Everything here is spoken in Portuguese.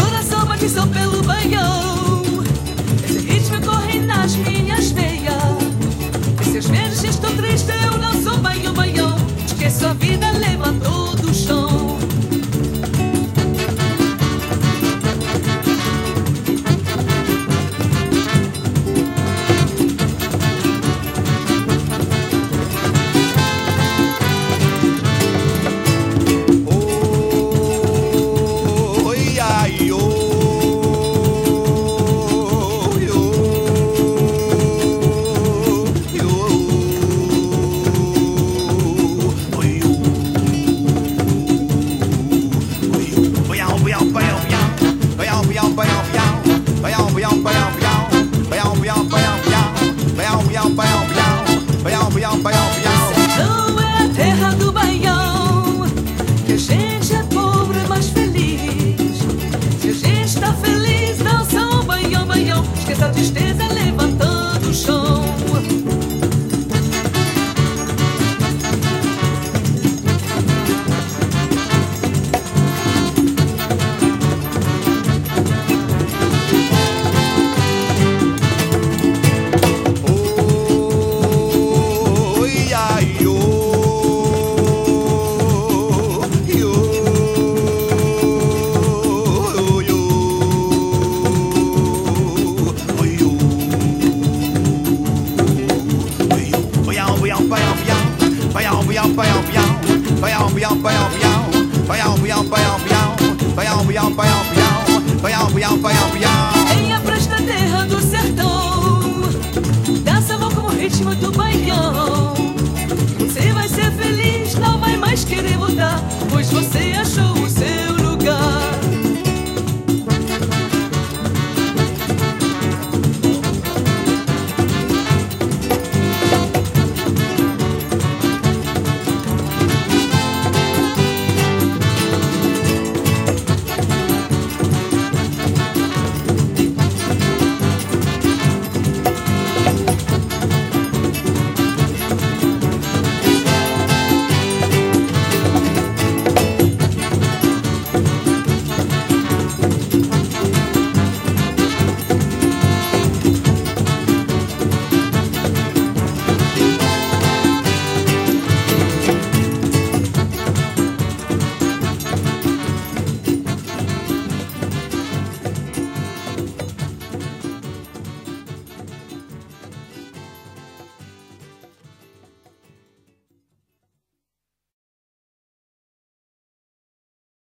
Coração bate só pelo banhão. Esse ritmo é corre nas minhas veias. Esses meses estão tristes. Em a esta terra do sertão Dança vou com o ritmo do baião. Você vai ser feliz, não vai mais querer mudar Pois você é